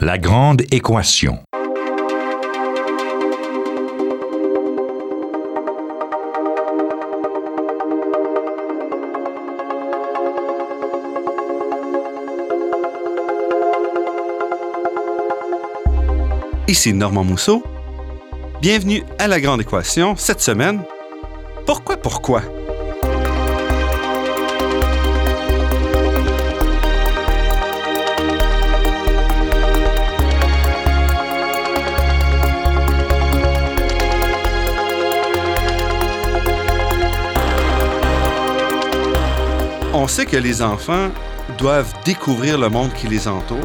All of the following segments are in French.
La grande équation. Ici Normand Mousseau. Bienvenue à La Grande Équation. Cette semaine, pourquoi, pourquoi? On sait que les enfants doivent découvrir le monde qui les entoure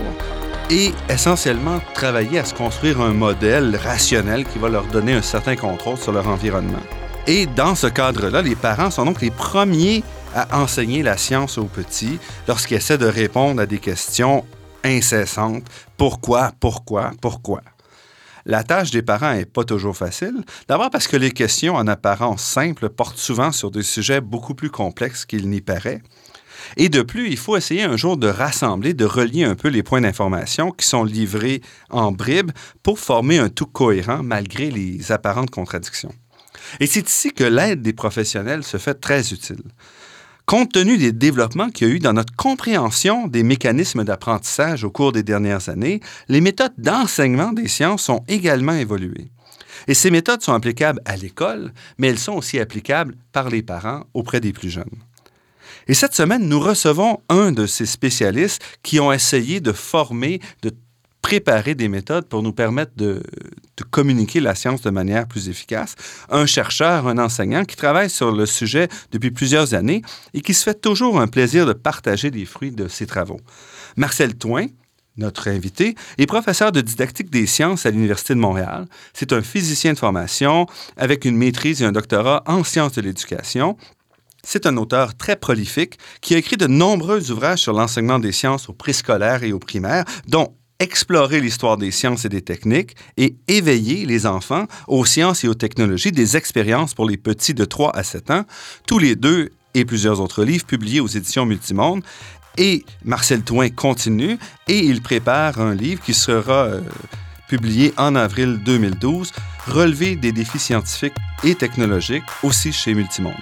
et essentiellement travailler à se construire un modèle rationnel qui va leur donner un certain contrôle sur leur environnement. Et dans ce cadre-là, les parents sont donc les premiers à enseigner la science aux petits lorsqu'ils essaient de répondre à des questions incessantes. Pourquoi, pourquoi, pourquoi? La tâche des parents n'est pas toujours facile. D'abord parce que les questions en apparence simples portent souvent sur des sujets beaucoup plus complexes qu'il n'y paraît. Et de plus, il faut essayer un jour de rassembler, de relier un peu les points d'information qui sont livrés en bribes pour former un tout cohérent malgré les apparentes contradictions. Et c'est ici que l'aide des professionnels se fait très utile. Compte tenu des développements qu'il y a eu dans notre compréhension des mécanismes d'apprentissage au cours des dernières années, les méthodes d'enseignement des sciences ont également évolué. Et ces méthodes sont applicables à l'école, mais elles sont aussi applicables par les parents auprès des plus jeunes. Et cette semaine, nous recevons un de ces spécialistes qui ont essayé de former, de préparer des méthodes pour nous permettre de, communiquer la science de manière plus efficace. Un chercheur, un enseignant qui travaille sur le sujet depuis plusieurs années et qui se fait toujours un plaisir de partager les fruits de ses travaux. Marcel Toin, notre invité, est professeur de didactique des sciences à l'Université de Montréal. C'est un physicien de formation avec une maîtrise et un doctorat en sciences de l'éducation. C'est un auteur très prolifique qui a écrit de nombreux ouvrages sur l'enseignement des sciences au préscolaire et au primaire, dont Explorer l'histoire des sciences et des techniques et éveiller les enfants aux sciences et aux technologies des expériences pour les petits de 3 à 7 ans, tous les deux et plusieurs autres livres publiés aux éditions Multimonde. Et Marcel Toin continue et il prépare un livre qui sera euh, publié en avril 2012, Relever des défis scientifiques et technologiques, aussi chez Multimonde.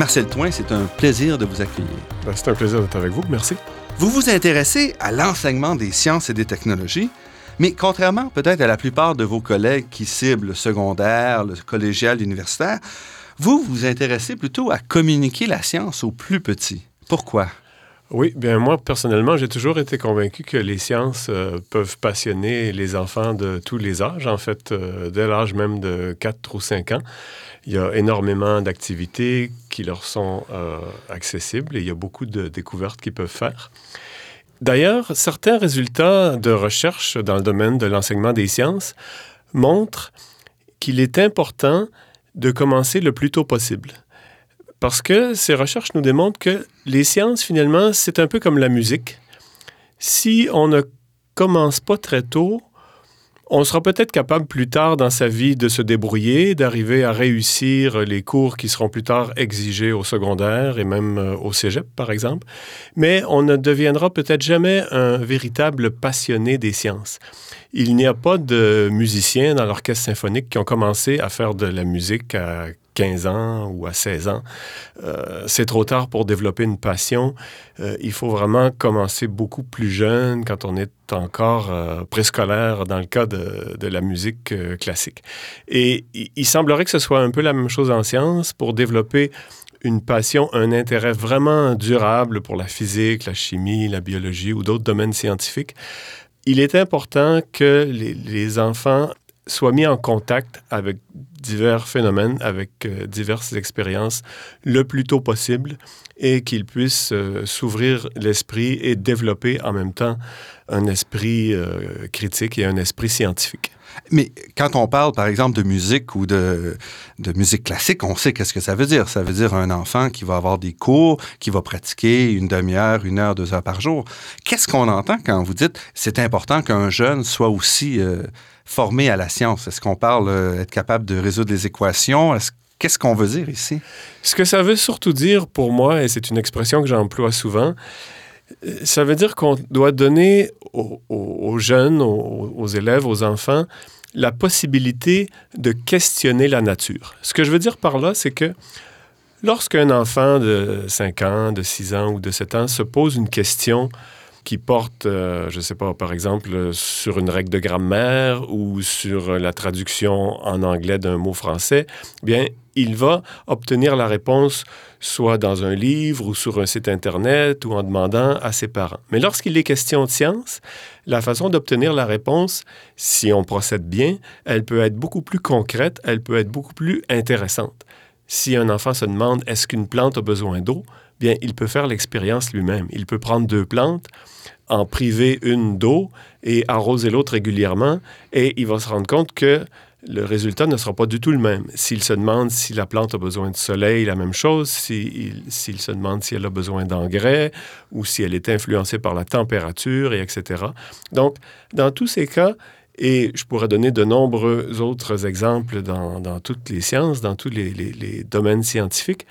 Marcel Toin, c'est un plaisir de vous accueillir. Ben, c'est un plaisir d'être avec vous, merci. Vous vous intéressez à l'enseignement des sciences et des technologies, mais contrairement peut-être à la plupart de vos collègues qui ciblent le secondaire, le collégial, l'universitaire, vous vous intéressez plutôt à communiquer la science aux plus petits. Pourquoi? Oui, bien moi, personnellement, j'ai toujours été convaincu que les sciences euh, peuvent passionner les enfants de tous les âges, en fait, euh, dès l'âge même de 4 ou 5 ans. Il y a énormément d'activités qui leur sont euh, accessibles et il y a beaucoup de découvertes qu'ils peuvent faire. D'ailleurs, certains résultats de recherche dans le domaine de l'enseignement des sciences montrent qu'il est important de commencer le plus tôt possible. Parce que ces recherches nous démontrent que les sciences, finalement, c'est un peu comme la musique. Si on ne commence pas très tôt, on sera peut-être capable plus tard dans sa vie de se débrouiller, d'arriver à réussir les cours qui seront plus tard exigés au secondaire et même euh, au cégep, par exemple. Mais on ne deviendra peut-être jamais un véritable passionné des sciences. Il n'y a pas de musiciens dans l'orchestre symphonique qui ont commencé à faire de la musique à 15 ans ou à 16 ans. Euh, c'est trop tard pour développer une passion. Euh, il faut vraiment commencer beaucoup plus jeune quand on est encore euh, préscolaire dans le cas de, la musique classique. Et il, il semblerait que ce soit un peu la même chose en sciences pour développer une passion, un intérêt vraiment durable pour la physique, la chimie, la biologie ou d'autres domaines scientifiques. Il est important que les, les enfants soient mis en contact avec divers phénomènes, avec euh, diverses expériences le plus tôt possible et qu'il puisse euh, s'ouvrir l'esprit et développer en même temps un esprit euh, critique et un esprit scientifique. Mais quand on parle, par exemple, de musique ou de, de musique classique, on sait qu'est-ce que ça veut dire. Ça veut dire un enfant qui va avoir des cours, qui va pratiquer une demi-heure, une heure, deux heures par jour. Qu'est-ce qu'on entend quand vous dites c'est important qu'un jeune soit aussi euh, formé à la science? Est-ce qu'on parle euh, être capable de résoudre les équations? Qu'est-ce qu'on veut dire ici? Ce que ça veut surtout dire pour moi, et c'est une expression que j'emploie souvent, ça veut dire qu'on doit donner aux, jeunes, aux, élèves, aux enfants, la possibilité de questionner la nature. Ce que je veux dire par là, c'est que lorsqu'un enfant de 5 ans, de 6 ans ou de 7 ans se pose une question qui porte, euh, je ne sais pas, par exemple, sur une règle de grammaire ou sur la traduction en anglais d'un mot français, bien, il va obtenir la réponse soit dans un livre ou sur un site Internet ou en demandant à ses parents. Mais lorsqu'il est question de science, la façon d'obtenir la réponse, si on procède bien, elle peut être beaucoup plus concrète, elle peut être beaucoup plus intéressante. Si un enfant se demande est-ce qu'une plante a besoin d'eau, bien, il peut faire l'expérience lui-même. Il peut prendre deux plantes, en priver une d'eau et arroser l'autre régulièrement, et il va se rendre compte que le résultat ne sera pas du tout le même. S'il se demande si la plante a besoin de soleil, la même chose. S'il se demande si elle a besoin d'engrais ou si elle est influencée par la température, et etc. Donc, dans tous ces cas, et je pourrais donner de nombreux autres exemples dans, toutes les sciences, dans tous les domaines scientifiques,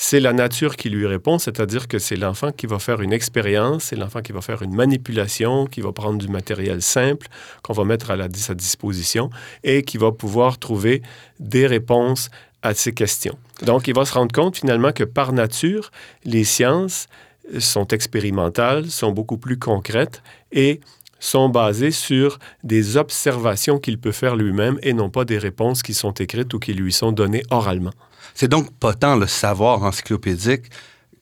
c'est la nature qui lui répond, c'est-à-dire que c'est l'enfant qui va faire une expérience, c'est l'enfant qui va faire une manipulation, qui va prendre du matériel simple qu'on va mettre à, sa disposition et qui va pouvoir trouver des réponses à ces questions. Donc, il va se rendre compte finalement que par nature, les sciences sont expérimentales, sont beaucoup plus concrètes et sont basées sur des observations qu'il peut faire lui-même et non pas des réponses qui sont écrites ou qui lui sont données oralement. C'est donc pas tant le savoir encyclopédique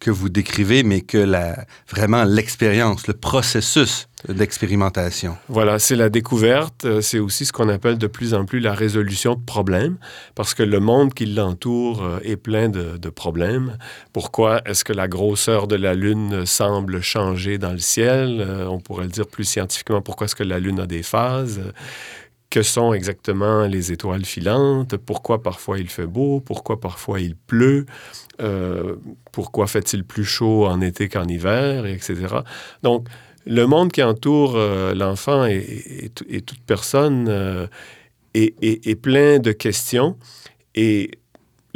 que vous décrivez, mais que la, vraiment l'expérience, le processus d'expérimentation. Voilà, c'est la découverte, euh, c'est aussi ce qu'on appelle de plus en plus la résolution de problèmes, parce que le monde qui l'entoure euh, est plein de, de problèmes. Pourquoi est-ce que la grosseur de la Lune semble changer dans le ciel? Euh, on pourrait le dire plus scientifiquement, pourquoi est-ce que la Lune a des phases? Que sont exactement les étoiles filantes, pourquoi parfois il fait beau, pourquoi parfois il pleut, euh, pourquoi fait-il plus chaud en été qu'en hiver, etc. Donc, le monde qui entoure euh, l'enfant et, toute personne euh, est, plein de questions et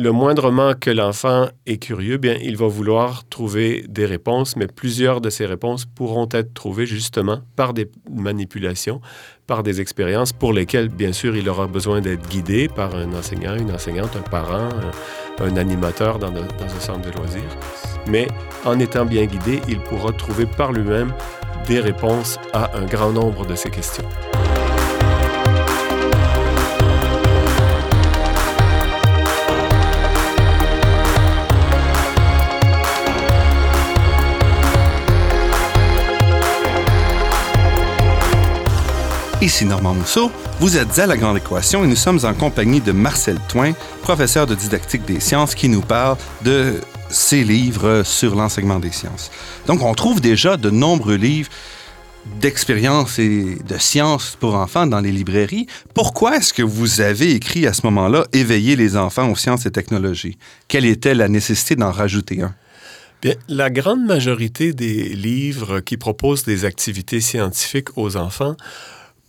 le moindrement que l'enfant est curieux, bien, il va vouloir trouver des réponses, mais plusieurs de ces réponses pourront être trouvées justement par des manipulations, par des expériences pour lesquelles, bien sûr, il aura besoin d'être guidé par un enseignant, une enseignante, un parent, un, animateur dans, dans un centre de loisirs. Mais en étant bien guidé, il pourra trouver par lui-même des réponses à un grand nombre de ces questions. Ici Normand Mousseau, vous êtes à La Grande Équation et nous sommes en compagnie de Marcel Toin, professeur de didactique des sciences, qui nous parle de ses livres sur l'enseignement des sciences. Donc, on trouve déjà de nombreux livres d'expérience et de sciences pour enfants dans les librairies. Pourquoi est-ce que vous avez écrit à ce moment-là Éveiller les enfants aux sciences et technologies? Quelle était la nécessité d'en rajouter un? Bien, la grande majorité des livres qui proposent des activités scientifiques aux enfants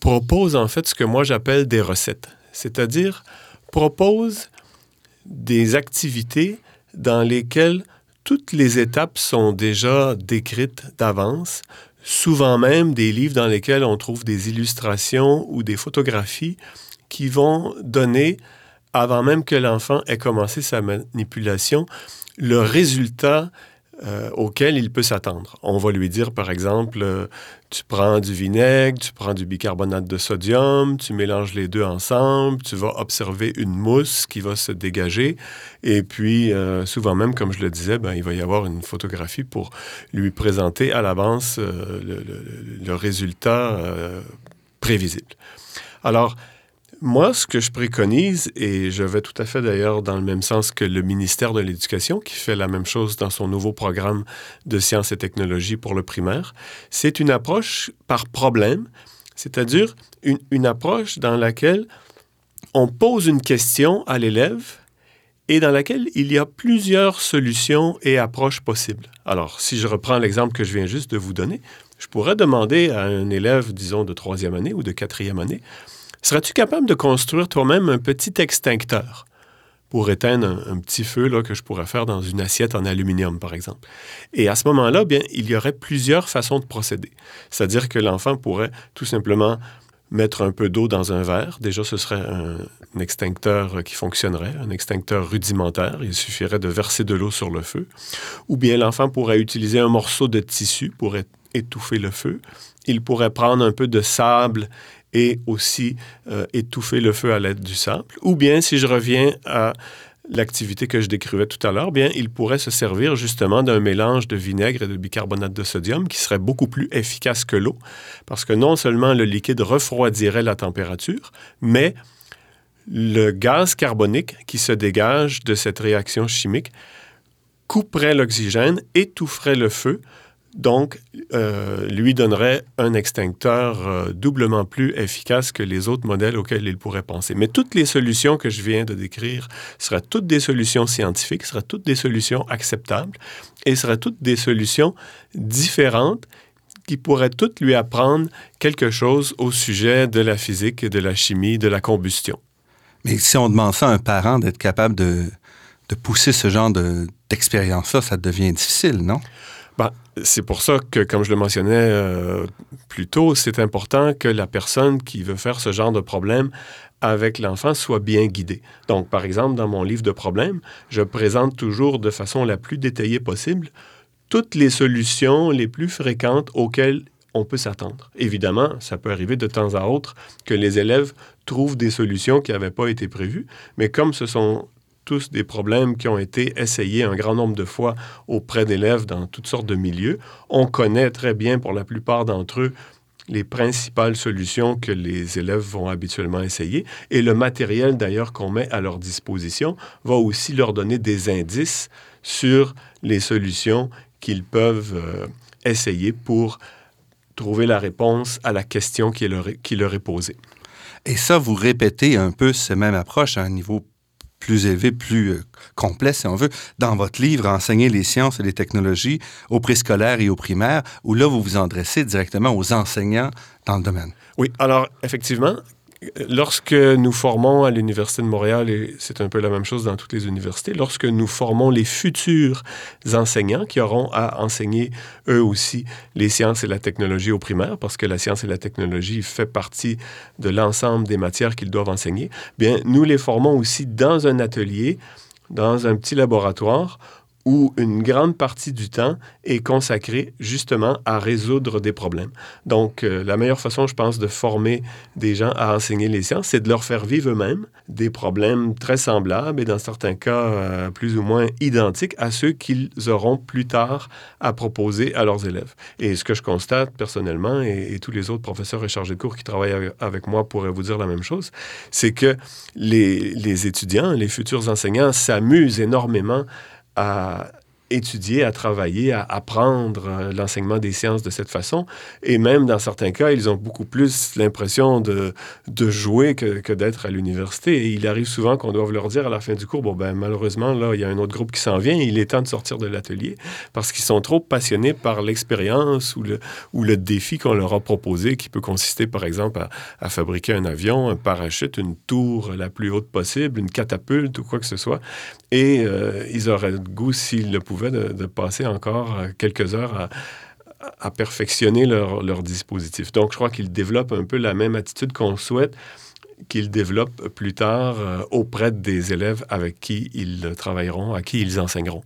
propose en fait ce que moi j'appelle des recettes, c'est-à-dire propose des activités dans lesquelles toutes les étapes sont déjà décrites d'avance, souvent même des livres dans lesquels on trouve des illustrations ou des photographies qui vont donner, avant même que l'enfant ait commencé sa manipulation, le résultat euh, auquel il peut s'attendre. On va lui dire, par exemple, euh, tu prends du vinaigre, tu prends du bicarbonate de sodium, tu mélanges les deux ensemble, tu vas observer une mousse qui va se dégager, et puis euh, souvent même, comme je le disais, ben, il va y avoir une photographie pour lui présenter à l'avance le, le, résultat prévisible. Alors, Moi, ce que je préconise, et je vais tout à fait d'ailleurs dans le même sens que le ministère de l'Éducation, qui fait la même chose dans son nouveau programme de sciences et technologies pour le primaire, c'est une approche par problème, c'est-à-dire une, approche dans laquelle on pose une question à l'élève et dans laquelle il y a plusieurs solutions et approches possibles. Alors, si je reprends l'exemple que je viens juste de vous donner, je pourrais demander à un élève, disons, de troisième année ou de quatrième année, Serais-tu capable de construire toi-même un petit extincteur pour éteindre un, petit feu que je pourrais faire dans une assiette en aluminium, par exemple? Et à ce moment-là, bien, il y aurait plusieurs façons de procéder. C'est-à-dire que l'enfant pourrait tout simplement mettre un peu d'eau dans un verre. Déjà, ce serait un, extincteur qui fonctionnerait, un extincteur rudimentaire. Il suffirait de verser de l'eau sur le feu. Ou bien l'enfant pourrait utiliser un morceau de tissu pour étouffer le feu. Il pourrait prendre un peu de sable et aussi euh, étouffer le feu à l'aide du sable. Ou bien, si je reviens à l'activité que je décrivais tout à l'heure, bien, il pourrait se servir justement d'un mélange de vinaigre et de bicarbonate de sodium qui serait beaucoup plus efficace que l'eau, parce que non seulement le liquide refroidirait la température, mais le gaz carbonique qui se dégage de cette réaction chimique couperait l'oxygène, étoufferait le feu, donc, euh, lui donnerait un extincteur euh, doublement plus efficace que les autres modèles auxquels il pourrait penser. Mais toutes les solutions que je viens de décrire seraient toutes des solutions scientifiques, seraient toutes des solutions acceptables et seraient toutes des solutions différentes qui pourraient toutes lui apprendre quelque chose au sujet de la physique et de la chimie, de la combustion. Mais si on demande ça à un parent d'être capable de, de pousser ce genre d'expérience-là, ça devient difficile, non? Ben, c'est pour ça que, comme je le mentionnais euh, plus tôt, c'est important que la personne qui veut faire ce genre de problème avec l'enfant soit bien guidée. Donc, par exemple, dans mon livre de problèmes, je présente toujours de façon la plus détaillée possible toutes les solutions les plus fréquentes auxquelles on peut s'attendre. Évidemment, ça peut arriver de temps à autre que les élèves trouvent des solutions qui n'avaient pas été prévues, mais comme ce sont tous des problèmes qui ont été essayés un grand nombre de fois auprès d'élèves dans toutes sortes de milieux. On connaît très bien pour la plupart d'entre eux les principales solutions que les élèves vont habituellement essayer. Et le matériel d'ailleurs qu'on met à leur disposition va aussi leur donner des indices sur les solutions qu'ils peuvent euh, essayer pour trouver la réponse à la question qui leur, est, posée. Et ça, vous répétez un peu cette même approche à un niveau plus élevé, plus euh, complet, si on veut, dans votre livre Enseigner les sciences et les technologies aux préscolaires et aux primaires, où là, vous vous adressez directement aux enseignants dans le domaine. Oui, alors effectivement, lorsque nous formons à l'Université de Montréal, et c'est un peu la même chose dans toutes les universités, lorsque nous formons les futurs enseignants qui auront à enseigner eux aussi les sciences et la technologie au primaire, parce que la science et la technologie fait partie de l'ensemble des matières qu'ils doivent enseigner, bien, nous les formons aussi dans un atelier, dans un petit laboratoire où une grande partie du temps est consacrée justement à résoudre des problèmes. Donc, euh, la meilleure façon, je pense, de former des gens à enseigner les sciences, c'est de leur faire vivre eux-mêmes des problèmes très semblables et dans certains cas euh, plus ou moins identiques à ceux qu'ils auront plus tard à proposer à leurs élèves. Et ce que je constate personnellement, et, tous les autres professeurs et chargés de cours qui travaillent avec moi pourraient vous dire la même chose, c'est que les étudiants, les futurs enseignants s'amusent énormément à étudier, à travailler, à apprendre euh, l'enseignement des sciences de cette façon. Et même dans certains cas, ils ont beaucoup plus l'impression de, de jouer que, que d'être à l'université. Et il arrive souvent qu'on doive leur dire à la fin du cours, bon, ben malheureusement, là, il y a un autre groupe qui s'en vient, il est temps de sortir de l'atelier parce qu'ils sont trop passionnés par l'expérience ou le, ou le défi qu'on leur a proposé, qui peut consister, par exemple, à, fabriquer un avion, un parachute, une tour la plus haute possible, une catapulte ou quoi que ce soit. Et euh, ils auraient le goût, s'ils le pouvaient, de, de, passer encore euh, quelques heures à, à perfectionner leur, leur, dispositif. Donc, je crois qu'ils développent un peu la même attitude qu'on souhaite qu'ils développent plus tard euh, auprès des élèves avec qui ils travailleront, à qui ils enseigneront.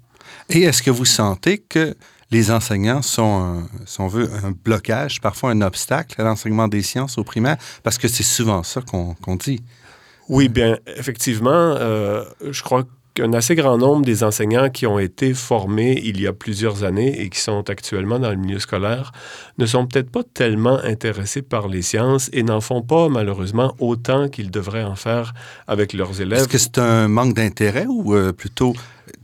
Et est-ce que vous sentez que les enseignants sont, un, si on veut, un blocage, parfois un obstacle à l'enseignement des sciences au primaire? Parce que c'est souvent ça qu'on qu dit. Oui, bien, effectivement, euh, je crois qu'un assez grand nombre des enseignants qui ont été formés il y a plusieurs années et qui sont actuellement dans le milieu scolaire ne sont peut-être pas tellement intéressés par les sciences et n'en font pas malheureusement autant qu'ils devraient en faire avec leurs élèves. Est-ce que c'est un manque d'intérêt ou euh, plutôt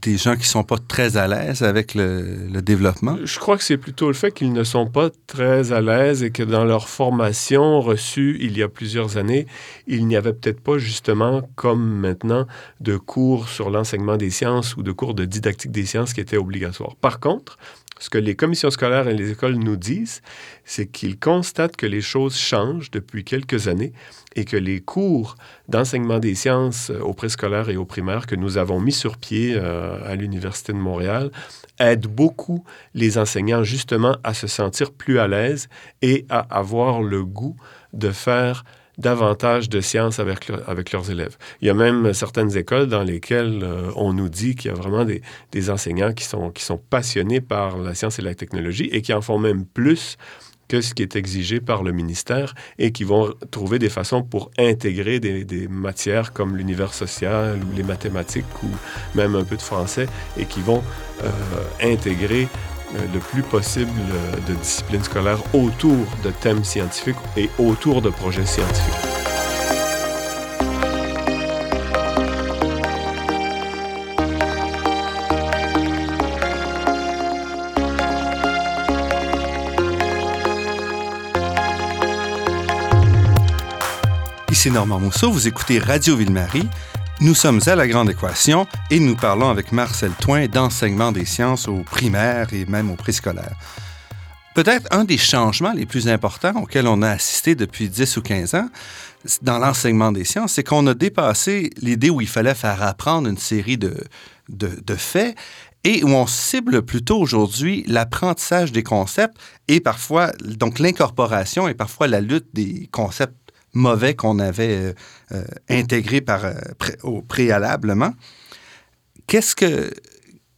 des gens qui sont pas très à l'aise avec le, développement? Je crois que c'est plutôt le fait qu'ils ne sont pas très à l'aise et que dans leur formation reçue il y a plusieurs années, il n'y avait peut-être pas justement, comme maintenant, de cours sur l'enseignement des sciences ou de cours de didactique des sciences qui étaient obligatoires. Par contre, ce que les commissions scolaires et les écoles nous disent, c'est qu'ils constatent que les choses changent depuis quelques années et que les cours d'enseignement des sciences au préscolaire et au primaire que nous avons mis sur pied euh, à l'Université de Montréal aident beaucoup les enseignants justement à se sentir plus à l'aise et à avoir le goût de faire davantage de sciences avec, avec leurs élèves. Il y a même certaines écoles dans lesquelles euh, on nous dit qu'il y a vraiment des, des, enseignants qui sont, qui sont passionnés par la science et la technologie et qui en font même plus que ce qui est exigé par le ministère et qui vont trouver des façons pour intégrer des, des matières comme l'univers social ou les mathématiques ou même un peu de français et qui vont euh, intégrer le plus possible de disciplines scolaires autour de thèmes scientifiques et autour de projets scientifiques. Ici Normand Mousseau, vous écoutez Radio Ville-Marie. Nous sommes à La Grande Équation et nous parlons avec Marcel Toin d'enseignement des sciences au primaire et même au préscolaire. Peut-être un des changements les plus importants auxquels on a assisté depuis 10 ou 15 ans dans l'enseignement des sciences, c'est qu'on a dépassé l'idée où il fallait faire apprendre une série de, de, de faits et où on cible plutôt aujourd'hui l'apprentissage des concepts et parfois, donc l'incorporation et parfois la lutte des concepts mauvais qu'on avait euh, euh, intégré par, euh, au, préalablement. Qu'est-ce que,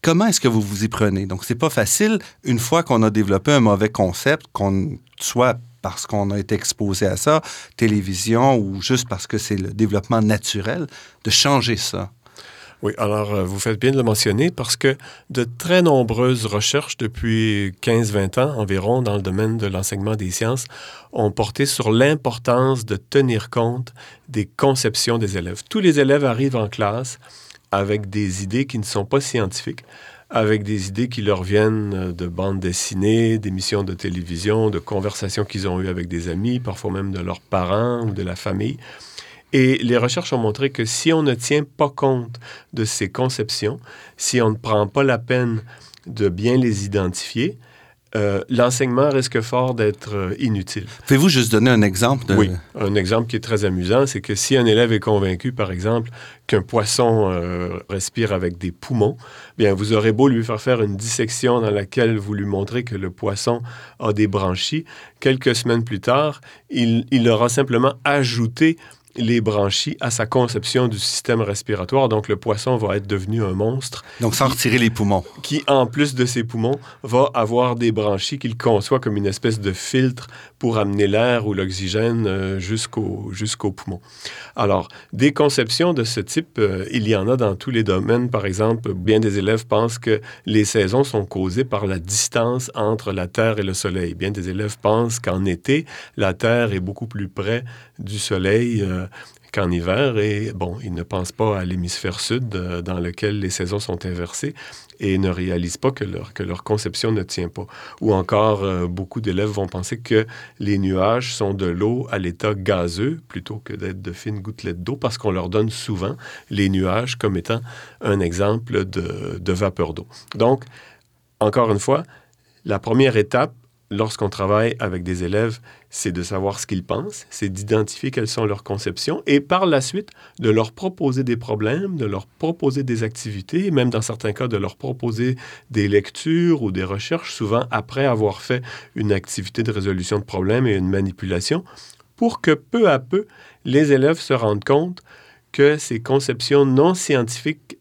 comment est-ce que vous vous y prenez? Donc, c'est pas facile, une fois qu'on a développé un mauvais concept, qu'on soit parce qu'on a été exposé à ça, télévision, ou juste parce que c'est le développement naturel, de changer ça. Oui, alors euh, vous faites bien de le mentionner parce que de très nombreuses recherches depuis 15-20 ans environ dans le domaine de l'enseignement des sciences ont porté sur l'importance de tenir compte des conceptions des élèves. Tous les élèves arrivent en classe avec des idées qui ne sont pas scientifiques, avec des idées qui leur viennent de bandes dessinées, d'émissions de télévision, de conversations qu'ils ont eues avec des amis, parfois même de leurs parents ou de la famille. Et les recherches ont montré que si on ne tient pas compte de ces conceptions, si on ne prend pas la peine de bien les identifier, euh, l'enseignement risque fort d'être euh, inutile. Pouvez-vous juste donner un exemple? De... Oui, un exemple qui est très amusant, c'est que si un élève est convaincu, par exemple, qu'un poisson euh, respire avec des poumons, bien, vous aurez beau lui faire faire une dissection dans laquelle vous lui montrez que le poisson a des branchies, quelques semaines plus tard, il, il aura simplement ajouté les branchies à sa conception du système respiratoire. Donc, le poisson va être devenu un monstre. Donc, sans retirer les poumons. Qui, en plus de ses poumons, va avoir des branchies qu'il conçoit comme une espèce de filtre pour amener l'air ou l'oxygène euh, jusqu'au jusqu'au poumon. Alors, des conceptions de ce type, euh, il y en a dans tous les domaines. Par exemple, bien des élèves pensent que les saisons sont causées par la distance entre la Terre et le Soleil. Bien des élèves pensent qu'en été, la Terre est beaucoup plus près du Soleil. Euh, qu'en hiver. Et bon, ils ne pensent pas à l'hémisphère sud euh, dans lequel les saisons sont inversées et ne réalisent pas que leur, que leur conception ne tient pas. Ou encore, euh, beaucoup d'élèves vont penser que les nuages sont de l'eau à l'état gazeux plutôt que d'être de fines gouttelettes d'eau parce qu'on leur donne souvent les nuages comme étant un exemple de, de vapeur d'eau. Donc, encore une fois, la première étape lorsqu'on travaille avec des élèves, c'est de savoir ce qu'ils pensent, c'est d'identifier quelles sont leurs conceptions et par la suite de leur proposer des problèmes, de leur proposer des activités, même dans certains cas de leur proposer des lectures ou des recherches, souvent après avoir fait une activité de résolution de problèmes et une manipulation, pour que peu à peu les élèves se rendent compte que ces conceptions non scientifiques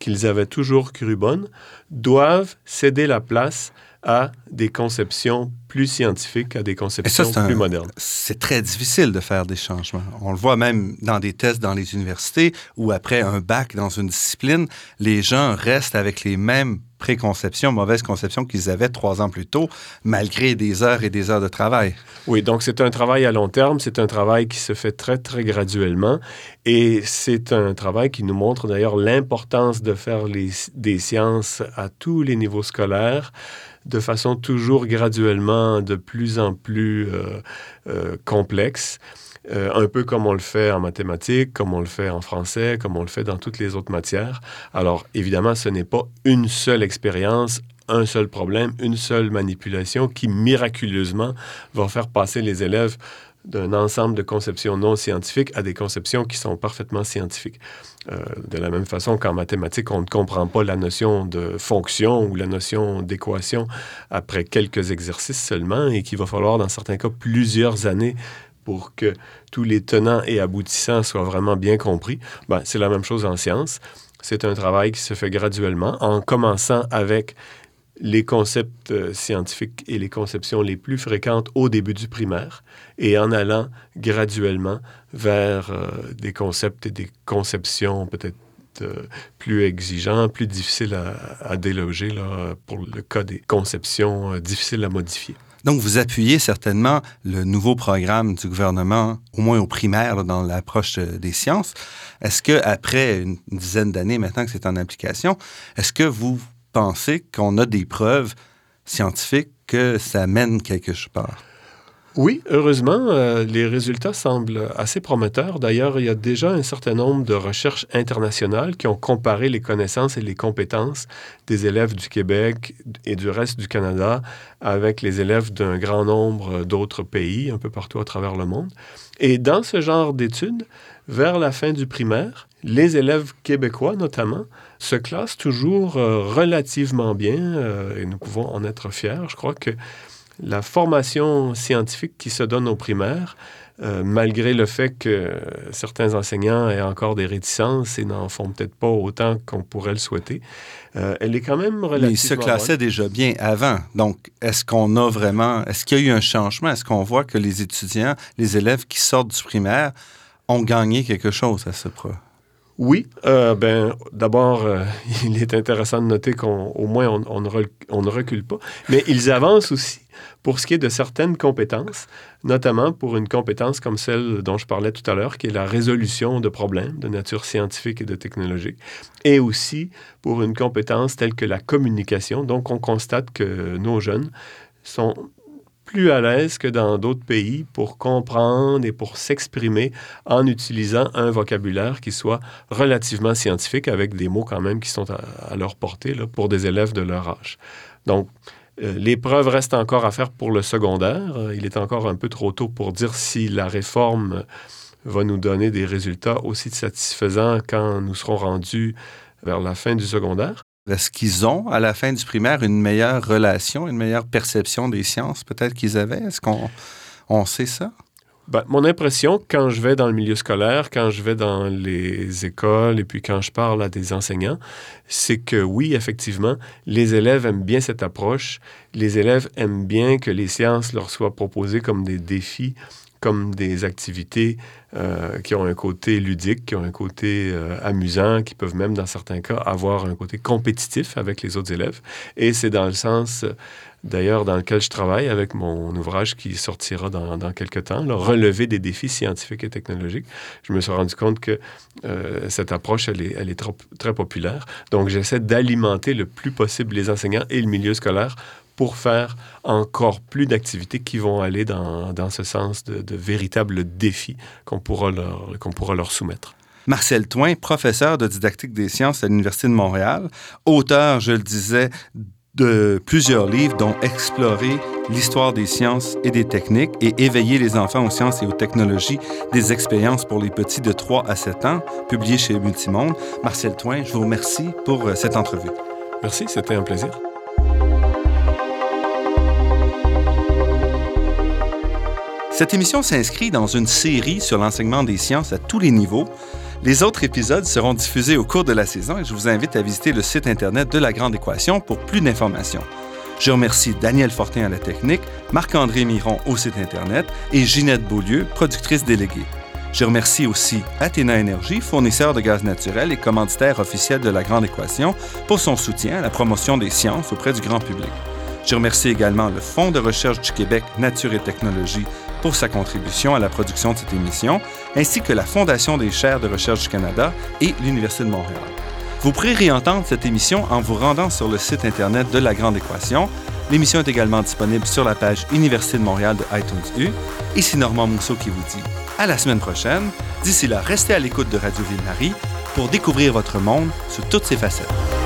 qu'ils avaient toujours crues bonnes doivent céder la place à des conceptions plus scientifiques, à des conceptions ça, un, plus modernes. C'est très difficile de faire des changements. On le voit même dans des tests dans les universités où après un bac dans une discipline, les gens restent avec les mêmes préconceptions, mauvaises conceptions qu'ils avaient trois ans plus tôt, malgré des heures et des heures de travail. Oui, donc c'est un travail à long terme, c'est un travail qui se fait très, très graduellement et c'est un travail qui nous montre d'ailleurs l'importance de faire les, des sciences à tous les niveaux scolaires de façon toujours graduellement de plus en plus euh, euh, complexe. Euh, un peu comme on le fait en mathématiques, comme on le fait en français, comme on le fait dans toutes les autres matières. Alors, évidemment, ce n'est pas une seule expérience, un seul problème, une seule manipulation qui miraculeusement va faire passer les élèves d'un ensemble de conceptions non scientifiques à des conceptions qui sont parfaitement scientifiques. Euh, de la même façon qu'en mathématiques, on ne comprend pas la notion de fonction ou la notion d'équation après quelques exercices seulement et qu'il va falloir, dans certains cas, plusieurs années pour que tous les tenants et aboutissants soient vraiment bien compris. Ben, c'est la même chose en sciences. C'est un travail qui se fait graduellement en commençant avec les concepts euh, scientifiques et les conceptions les plus fréquentes au début du primaire et en allant graduellement vers euh, des concepts et des conceptions peut-être euh, plus exigeants, plus difficiles à, déloger là, pour le cas des conceptions difficiles à modifier. Donc, vous appuyez certainement le nouveau programme du gouvernement, au moins au primaire, dans l'approche des sciences. Est-ce que après une dizaine d'années maintenant que c'est en application, est-ce que vous pensez qu'on a des preuves scientifiques que ça mène quelque part? Oui, heureusement, euh, les résultats semblent assez prometteurs. D'ailleurs, il y a déjà un certain nombre de recherches internationales qui ont comparé les connaissances et les compétences des élèves du Québec et du reste du Canada avec les élèves d'un grand nombre d'autres pays, un peu partout à travers le monde. Et dans ce genre d'études, vers la fin du primaire, les élèves québécois notamment se classent toujours euh, relativement bien euh, et nous pouvons en être fiers. Je crois que la formation scientifique qui se donne aux primaires, euh, malgré le fait que certains enseignants aient encore des réticences et n'en font peut-être pas autant qu'on pourrait le souhaiter, euh, elle est quand même relativement... Mais ils se classaient déjà bien avant. Donc, est-ce qu'on a vraiment... Est-ce qu'il y a eu un changement? Est-ce qu'on voit que les étudiants, les élèves qui sortent du primaire ont gagné quelque chose à ce point? Oui, euh, ben, d'abord, euh, il est intéressant de noter qu'au moins on, ne on, ne recule pas, mais ils avancent aussi pour ce qui est de certaines compétences, notamment pour une compétence comme celle dont je parlais tout à l'heure, qui est la résolution de problèmes de nature scientifique et de technologique, et aussi pour une compétence telle que la communication. Donc, on constate que nos jeunes sont plus à l'aise que dans d'autres pays pour comprendre et pour s'exprimer en utilisant un vocabulaire qui soit relativement scientifique avec des mots quand même qui sont à, leur portée là, pour des élèves de leur âge. Donc, euh, l'épreuve reste encore à faire pour le secondaire. Euh, il est encore un peu trop tôt pour dire si la réforme va nous donner des résultats aussi satisfaisants quand nous serons rendus vers la fin du secondaire. Est-ce qu'ils ont, à la fin du primaire, une meilleure relation, une meilleure perception des sciences peut-être qu'ils avaient? Est-ce qu'on on sait ça? Ben, mon impression, quand je vais dans le milieu scolaire, quand je vais dans les écoles et puis quand je parle à des enseignants, c'est que oui, effectivement, les élèves aiment bien cette approche. Les élèves aiment bien que les sciences leur soient proposées comme des défis comme des activités euh, qui ont un côté ludique, qui ont un côté euh, amusant, qui peuvent même, dans certains cas, avoir un côté compétitif avec les autres élèves. Et c'est dans le sens, d'ailleurs, dans lequel je travaille avec mon ouvrage qui sortira dans, quelques temps, le relever des défis scientifiques et technologiques. Je me suis rendu compte que euh, cette approche, elle est, très populaire. Donc, j'essaie d'alimenter le plus possible les enseignants et le milieu scolaire pour faire encore plus d'activités qui vont aller dans, dans ce sens de, de véritables défis qu'on pourra, leur, qu'on pourra leur soumettre. Marcel Toin, professeur de didactique des sciences à l'Université de Montréal, auteur, je le disais, de plusieurs livres dont Explorer l'histoire des sciences et des techniques et Éveiller les enfants aux sciences et aux technologies, des expériences pour les petits de 3 à 7 ans, publié chez Multimonde. Marcel Toin, je vous remercie pour euh, cette entrevue. Merci, c'était un plaisir. Cette émission s'inscrit dans une série sur l'enseignement des sciences à tous les niveaux. Les autres épisodes seront diffusés au cours de la saison et je vous invite à visiter le site Internet de la Grande Équation pour plus d'informations. Je remercie Daniel Fortin à la technique, Marc-André Miron au site Internet et Ginette Beaulieu, productrice déléguée. Je remercie aussi Athéna Énergie, fournisseur de gaz naturel et commanditaire officiel de la Grande Équation, pour son soutien à la promotion des sciences auprès du grand public. Je remercie également le Fonds de recherche du Québec Nature et Technologie pour sa contribution à la production de cette émission, ainsi que la Fondation des chaires de recherche du Canada et l'Université de Montréal. Vous pourrez réentendre cette émission en vous rendant sur le site Internet de La Grande Équation. L'émission est également disponible sur la page Université de Montréal de iTunes U. Ici Normand Mousseau qui vous dit à la semaine prochaine. D'ici là, restez à l'écoute de Radio Ville-Marie pour découvrir votre monde sous toutes ses facettes.